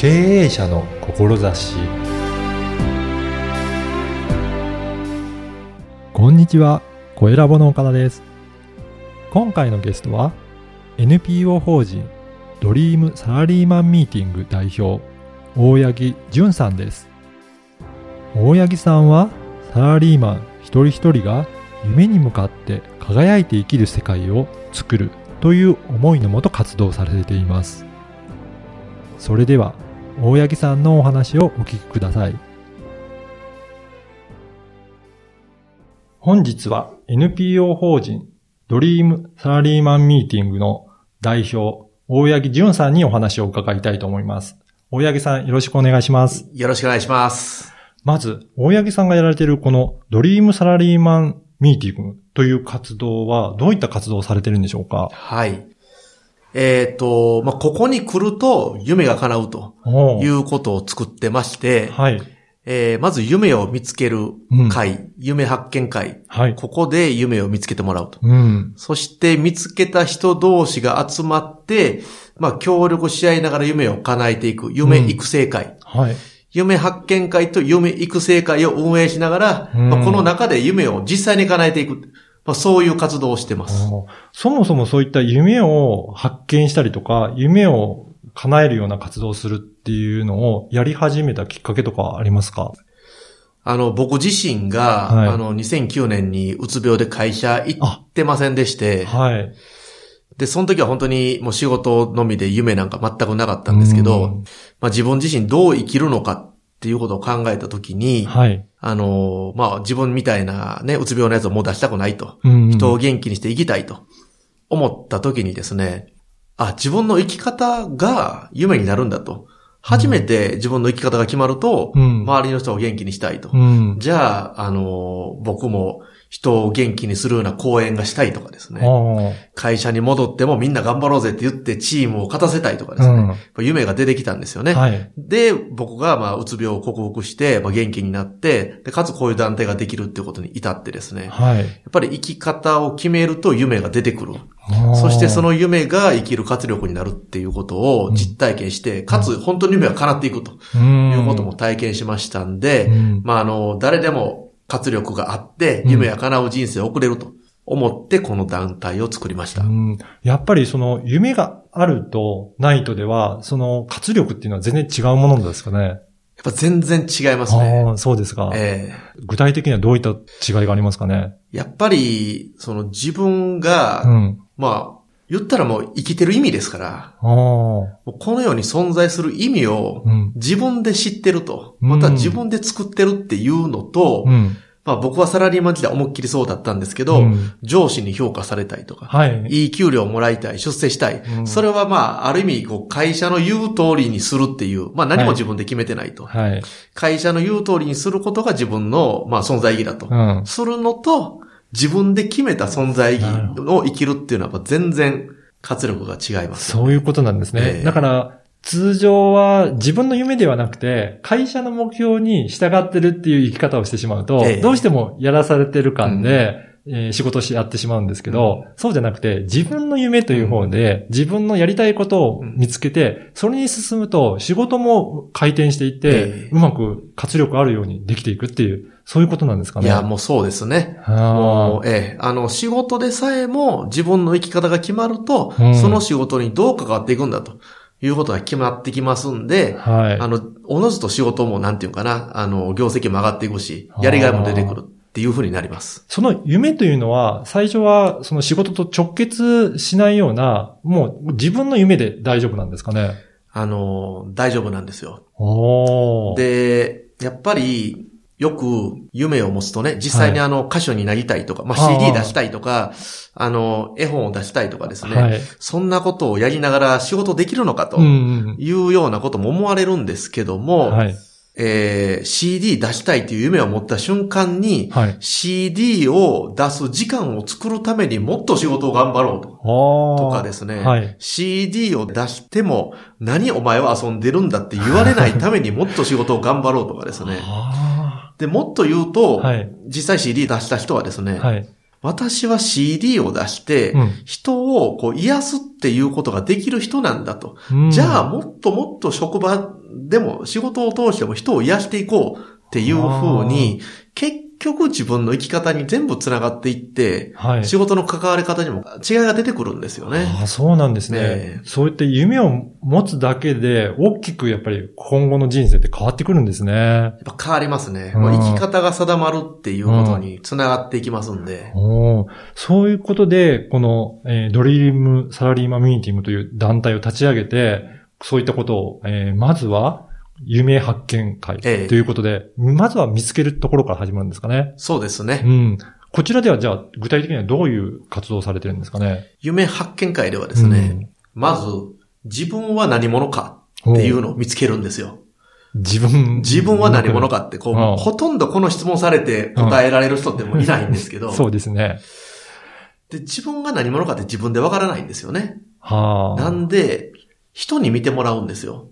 経営者の志こんにちは、小ラボの岡田です。今回のゲストは NPO 法人ドリームサラリーマンミーティング代表大八木淳さんです。大八木さんはサラリーマン一人一人が夢に向かって輝いて生きる世界を作るという思いのもと活動されています。それでは大八木さんのお話をお聞きください。本日は NPO 法人ドリームサラリーマンミーティングの代表、大八木淳さんにお話を伺いたいと思います。大八木さんよろしくお願いします。よろしくお願いします。まず、大八木さんがやられているこのドリームサラリーマンミーティングという活動はどういった活動をされてるんでしょうか？はい。えっ、と、まあ、ここに来ると夢が叶うとおいうことを作ってまして、はい。えーまず夢を見つける会、夢発見会、はい。ここで夢を見つけてもらうと。うん。そして見つけた人同士が集まって、まあ、協力し合いながら夢を叶えていく、夢育成会。はい。夢発見会と夢育成会を運営しながら、うんまあ、この中で夢を実際に叶えていく。まあ、そういう活動をしてます。おそもそもそういった夢を発見したりとか、夢を叶えるような活動をするっていうのをやり始めたきっかけとかありますか？あの、僕自身が、はいあの、2009年にうつ病で会社行ってませんでして、はい。で、その時は本当にもう仕事のみで夢なんか全くなかったんですけど、うんまあ自分自身どう生きるのかっていうことを考えた時に、はい。あの、まあ自分みたいなね、うつ病のやつをもう出したくないと、うん人を元気にして生きたいと思った時にですね、あ、自分の生き方が夢になるんだと。初めて自分の生き方が決まると、うん周りの人を元気にしたいと。うん。じゃあ、あの、僕も人を元気にするような講演がしたいとかですね。あ会社に戻ってもみんな頑張ろうぜって言ってチームを勝たせたいとかですね。うん夢が出てきたんですよね。はい。で、僕がまあ、うつ病を克服して、まあ、元気になって、で、かつこういう団体ができるっていうことに至ってですね。やはい。っぱり生き方を決めると夢が出てくる。そしてその夢が生きる活力になるっていうことを実体験して、かつ本当に夢が叶っていくとうんいうことも体験しましたんで、うんまあ、あの、誰でも活力があって、夢が叶う人生を送れると思って、この団体を作りました。うんやっぱりその夢があるとないとでは、その活力っていうのは全然違うものですかね？やっぱ全然違いますね。そうですか。え具体的にはどういった違いがありますかね？えやっぱり、その自分が、うん。まあ、言ったらもう生きてる意味ですから、この世に存在する意味をうん。自分で知ってると、うんまた自分で作ってるっていうのと、うん。まあ僕はサラリーマン時代思いっきりそうだったんですけど、うん上司に評価されたいとか、はい。いい給料をもらいたい、出世したい。うんそれはまあ、ある意味、こう、会社の言う通りにするっていう、まあ何も自分で決めてないと。はい。会社の言う通りにすることが自分の、まあ存在意義だと。うん。するのと、自分で決めた存在意義を生きるっていうのはやっぱ全然活力が違います。そういうことなんですね。ええ。だから、通常は自分の夢ではなくて、会社の目標に従ってるっていう生き方をしてしまうと、ええ。どうしてもやらされてる感で、えー仕事しやってしまうんですけど、そうじゃなくて、自分の夢という方で、自分のやりたいことを見つけて、それに進むと、仕事も回転していって、ええ。うまく活力あるようにできていくっていう、そういうことなんですかね。いや、もうそうですね。あもう、ええ、あの、仕事でさえも自分の生き方が決まると、うんその仕事にどう関わっていくんだということが決まってきますんで、あ。はい。あの、おのずと仕事もなんていうかな、あの、業績も上がっていくし、やりがいも出てくるっていうふうになります。その夢というのは、最初はその仕事と直結しないような、もう自分の夢で大丈夫なんですかね。あの、大丈夫なんですよ。おー。で、やっぱり、よく夢を持つとね、実際にあの歌手になりたいとか、まあ CD 出したいとか、あの、絵本を出したいとかですね、はい。そんなことをやりながら仕事できるのかというようなことも思われるんですけどうん。も、はい。えー CD 出したいという夢を持った瞬間に、はい。CD を出す時間を作るためにもっと仕事を頑張ろうと。とかですね、はい。CD を出しても、何お前は遊んでるんだって言われないためにもっと仕事を頑張ろうとかですね。あで、もっと言うと、はい実際 CD 出した人はですね、ーはい。私は CD を出して、うん人をこう癒すっていうことができる人なんだと。うんじゃあ、もっともっと職場でも仕事を通しても人を癒していこうっていう風に、結局自分の生き方に全部繋がっていって、はい。仕事の関わり方にも違いが出てくるんですよね。ああ、そうなんですね。そういった夢を持つだけで、大きくやっぱり今後の人生って変わってくるんですね。やっぱ変わりますね。うんまあ生き方が定まるっていうことに繋がっていきますんで。おーそういうことで、この、えードリームサラリーマンミーティングという団体を立ち上げて、そういったことを、えーまずは、夢発見会とええいうことで、まずは見つけるところから始まるんですかね。そうですね。うん。こちらではじゃあ、具体的にはどういう活動をされてるんですかね。夢発見会ではですね、まず、自分は何者かうん、っていうのを見つけるんですよ。自分。自分は何者かって、こう、うんほとんどこの質問されて答えられる人ってもういないんですけど、そうですね。で、自分が何者かって自分でわからないんですよね。はあ。なんで、人に見てもらうんですよ。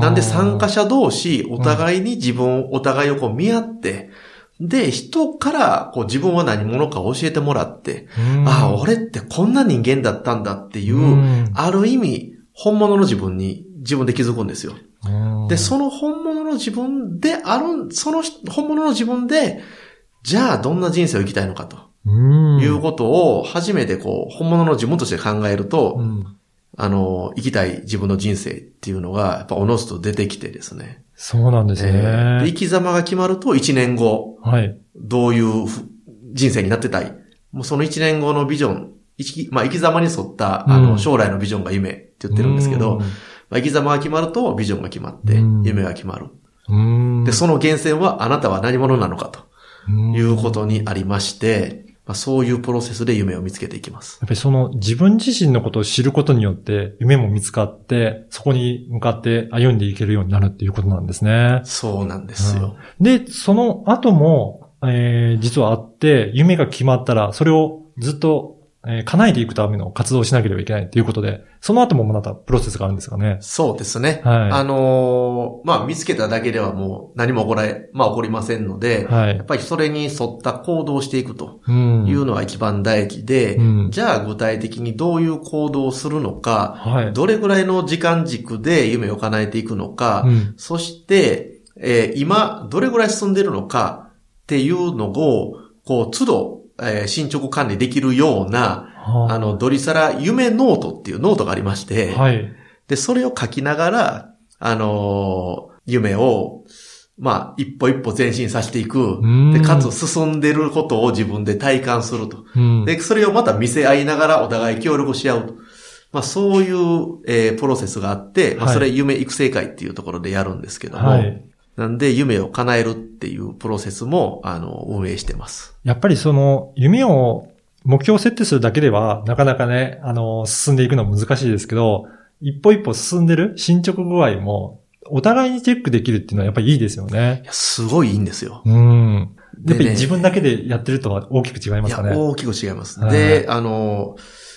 なんで参加者同士、お互いに自分、お互いをこう見合って、で、人からこう自分は何者か教えてもらって、ああ、俺ってこんな人間だったんだっていう、うん。ある意味、本物の自分に自分で気づくんですよ。うん。で、その本物の自分である、その本物の自分で、じゃあどんな人生を生きたいのかとうん。いうことを初めてこう、本物の自分として考えると、うんあの、生きたい自分の人生っていうのが、やっぱおのずと出てきてですね。そうなんですえー生。き様が決まると1年後、はい。どういうふ人生になってたい。もうその1年後のビジョン、生き、まあ生き様に沿った、あの、うん将来のビジョンが夢って言ってるんですけど、まあ、生き様が決まるとビジョンが決まってうん、夢が決まる。うん、で、その源泉はあなたは何者なのかとうんいうことにありまして、まあ、そういうプロセスで夢を見つけていきます。やっぱりその自分自身のことを知ることによって夢も見つかって、そこに向かって歩んでいけるようになるっていうことなんですね。そうなんですよ。で、その後も、えー実はあって、夢が決まったら、それをずっと、えー叶えていくための活動をしなければいけないということで、その後もまたプロセスがあるんですかね。そうですね。はいあのーまあ、見つけただけではもう何も起こらえ、まあ起こりませんので、はい。やっぱりそれに沿った行動をしていくとうん。いうのは一番大事で、うんじゃあ具体的にどういう行動をするのか、はい。どれぐらいの時間軸で夢を叶えていくのか、うんそして、えー今、どれぐらい進んでいるのかっていうのを、こう、都度、えー進捗管理できるような、はあの、ドリサラ夢ノートっていうノートがありまして、はい。で、それを書きながら、あのー夢を、まあ、一歩一歩前進させていく。んで、かつ進んでることを自分で体感すると。うんで、それをまた見せ合いながらお互い協力し合うと。まあ、そういう、えープロセスがあって、まあ、はいそれ夢育成会っていうところでやるんですけども、はい。なんで夢を叶えるっていうプロセスも、あの、運営してます。やっぱりその、夢を、目標を設定するだけでは、なかなかね、あの、進んでいくのは難しいですけど、一歩一歩進んでる進捗具合も、お互いにチェックできるっていうのはやっぱりいいですよねい。や、すごいいいんですよ。うん。やっぱり自分だけでやってるとは大きく違いますかね。大きく違います。はいで、あの、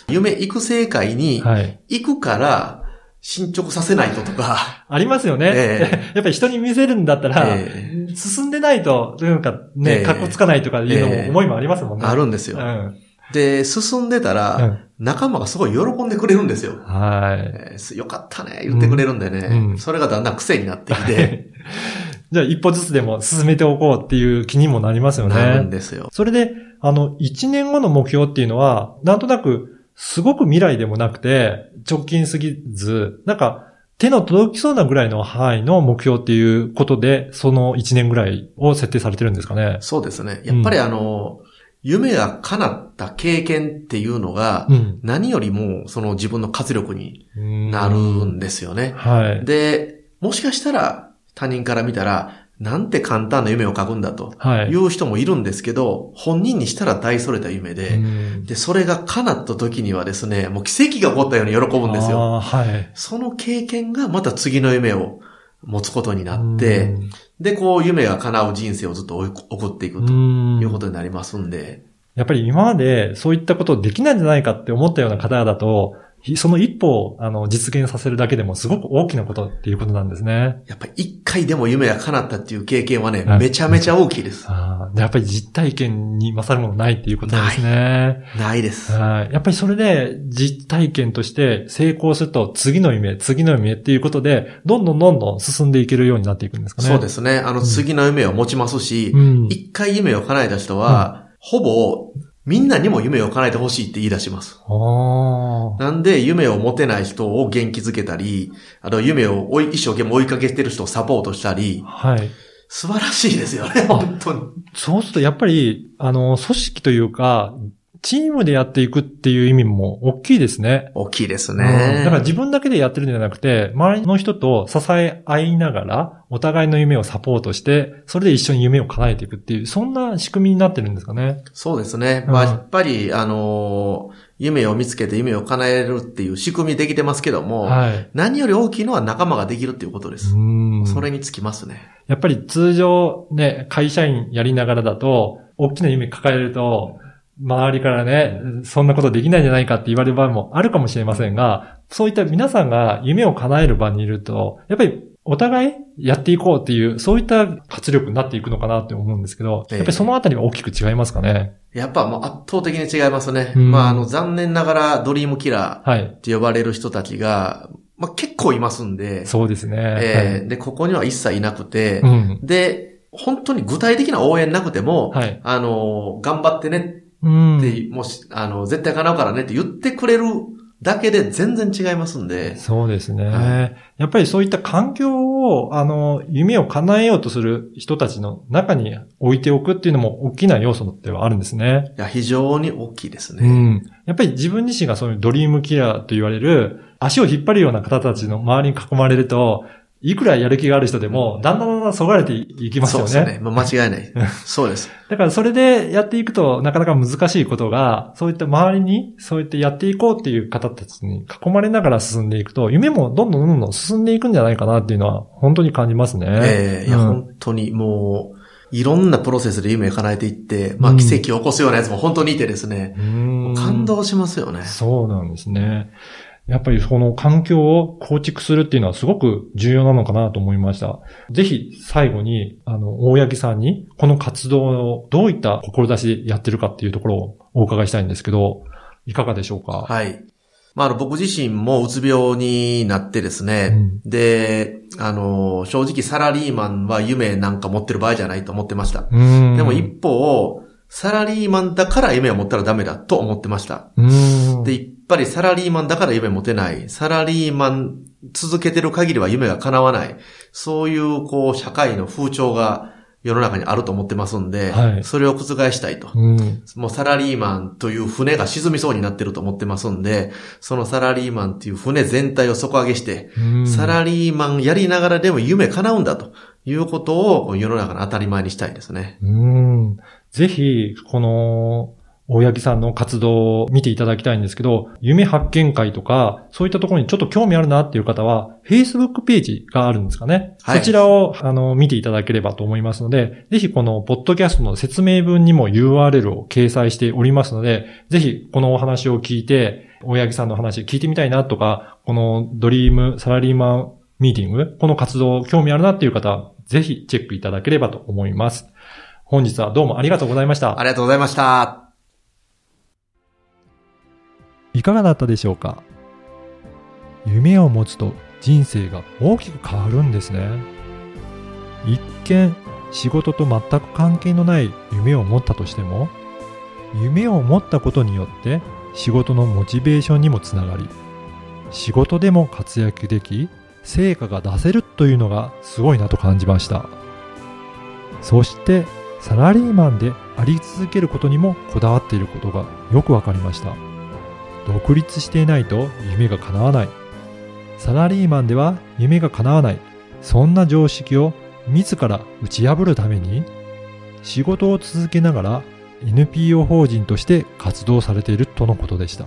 夢育成会にはい。行くから、進捗させないととか、ありますよね。え やっぱり人に見せるんだったら、え進んでないと、なんかえね、え格好つかないとかいうのもええ思いもありますもんね。あるんですよ。うん。で、進んでたら、うん仲間がすごい喜んでくれるんですよ。はい。えーよかったね、言ってくれるんでね、うんそれがだんだん癖になってきて、じゃあ一歩ずつでも進めておこうっていう気にもなりますよなるんね。ですよ。それで、あの、一年後の目標っていうのは、なんとなく、すごく未来でもなくて、直近すぎず、なんか、手の届きそうなぐらいの範囲の目標っていうことで、その一年ぐらいを設定されてるんですかね。そうですね。やっぱりあの、夢が叶った経験っていうのが、うん。何よりもその自分の活力にななるんですよね。はい。で、もしかしたら他人から見たら、なんて簡単な夢を書くんだとはい。いう人もいるんですけど、本人にしたら大それた夢で、うんで、それが叶った時にはですね、もう奇跡が起こったように喜ぶんですよ。はい。その経験がまた次の夢を持つことになって、うんで、こう夢が叶う人生をずっと送っていくとうんいうことになりますんで、やっぱり今までそういったことできないんじゃないかって思ったような方だと、その一歩をあの実現させるだけでもすごく大きなことっていうことなんですね。やっぱり一回でも夢が叶ったっていう経験はね、はいめちゃめちゃ大きいです。あやっぱり実体験に勝るものないっていうことなんですね。ないです。はい。やっぱりそれで実体験として成功すると次の夢、次の夢っていうことで、どんどんどんどん進んでいけるようになっていくんですかね。そうですね。あの、次の夢を持ちますしう、ん。一回夢を叶えた人は、ほぼ、みんなにも夢を叶えてほしいって言い出します。なんで、夢を持てない人を元気づけたり、あと夢を追い一生懸命追いかけてる人をサポートしたり、はい。素晴らしいですよね、本当に。そうするとやっぱり、あの、組織というか、チームでやっていくっていう意味も大きいですね。大きいですうんね。だから自分だけでやってるんじゃなくて、周りの人と支え合いながら、お互いの夢をサポートして、それで一緒に夢を叶えていくっていう、そんな仕組みになってるんですかね。そうですね。うんまあ、やっぱり、あのー夢を見つけて夢を叶えるっていう仕組みできてますけども、はい。何より大きいのは仲間ができるっていうことです。うんそれにつきますね。やっぱり通常ね、会社員やりながらだと、大きな夢抱えると、周りからね、そんなことできないんじゃないかって言われる場合もあるかもしれませんが、そういった皆さんが夢を叶える場にいると、やっぱりお互いやっていこうっていう、そういった活力になっていくのかなって思うんですけど、ええやっぱりそのあたりは大きく違いますかね？やっぱもう圧倒的に違いますね。うんまあ、あの、残念ながらドリームキラーはい。って呼ばれる人たちが、まあ、結構いますんで、そうですね。えーで、ここには一切いなくて、はいうん。で、本当に具体的な応援なくても、はい。あの、頑張ってねうん。って、もし、あの、絶対叶うからねって言ってくれるだけで全然違いますんで、そうですね、はやっぱりそういった環境を、あの、夢を叶えようとする人たちの中に置いておくっていうのも大きな要素ではあるんですね。いや、非常に大きいですうね。ん。やっぱり自分自身がそういうドリームキラーと言われる、足を引っ張るような方たちの周りに囲まれると、いくらやる気がある人でも、だんだんだんだんそがれていきますよね。そうですね。まあ間違いない。そうです。だからそれでやっていくとなかなか難しいことが、そういった周りに、そういってやっていこうっていう方たちに囲まれながら進んでいくと、夢もどんどんどんどん進んでいくんじゃないかなっていうのは本当に感じますね。ええいや、うん本当にもう、いろんなプロセスで夢を叶えていって、まあうん奇跡を起こすようなやつも本当にいてですね、うん感動しますよね。そうなんですね。やっぱりその環境を構築するっていうのはすごく重要なのかなと思いました。ぜひ最後に、あの、大八木さんにこの活動をどういった志でやってるかっていうところをお伺いしたいんですけど、いかがでしょうか？はい。まあ、あの、僕自身もうつ病になってですね、で、あの、正直サラリーマンは夢なんか持ってる場合じゃないと思ってました。うんでも一方、サラリーマンだから夢を持ったらダメだと思ってました。うんで、やっぱりサラリーマンだから夢持てない。サラリーマン続けてる限りは夢が叶わない。そういう、こう、社会の風潮が世の中にあると思ってますんで、はいそれを覆したいと。うんもうサラリーマンという船が沈みそうになってると思ってますんで、そのサラリーマンっていう船全体を底上げして、うんサラリーマンやりながらでも夢叶うんだということを世の中の当たり前にしたいですね。うん。ぜひ、この、大八木さんの活動を見ていただきたいんですけど、夢発見会とか、そういったところにちょっと興味あるなっていう方は、Facebook ページがあるんですかね。はいそちらを、あの、見ていただければと思いますので、ぜひこの、ポッドキャストの説明文にも URL を掲載しておりますので、ぜひ、このお話を聞いて、大八木さんの話聞いてみたいなとか、このドリームサラリーマンミーティング、この活動興味あるなっていう方は、ぜひチェックいただければと思います。本日はどうもありがとうございましたあ。りがとうございました。いかがだったでしょうか？夢を持つと人生が大きく変わるんですね。一見仕事と全く関係のない夢を持ったとしても、夢を持ったことによって仕事のモチベーションにもつながり、仕事でも活躍でき、成果が出せるというのがすごいなと感じました。そしてサラリーマンであり続けることにもこだわっていることがよくわかりました。独立していないと夢が叶わない。サラリーマンでは夢が叶わない。そんな常識を自ら打ち破るために、仕事を続けながら NPO 法人として活動されているとのことでした。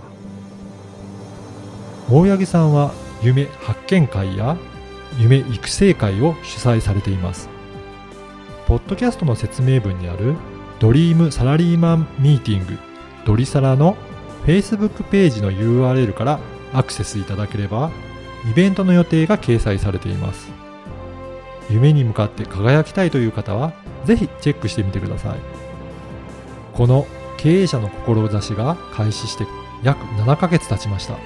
大八木さんは夢発見会や夢育成会を主催されています。ポッドキャストの説明文にあるドリームサラリーマンミーティングドリサラの Facebook ページの URL からアクセスいただければイベントの予定が掲載されています。夢に向かって輝きたいという方はぜひチェックしてみてください。この経営者の志が開始して約7ヶ月経ちました。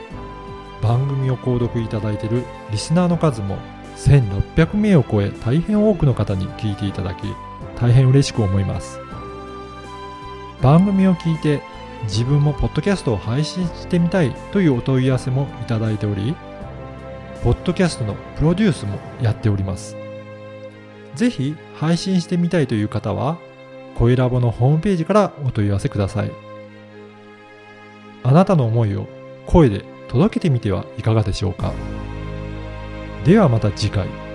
番組を購読いただいているリスナーの数も1600名を超え大変多くの方に聞いていただき大変嬉しく思います。番組を聞いて自分もポッドキャストを配信してみたいというお問い合わせもいただいておりポッドキャストのプロデュースもやっております。ぜひ配信してみたいという方は声ラボのホームページからお問い合わせください。あなたの思いを声で届けてみてはいかがでしょうか。ではまた次回。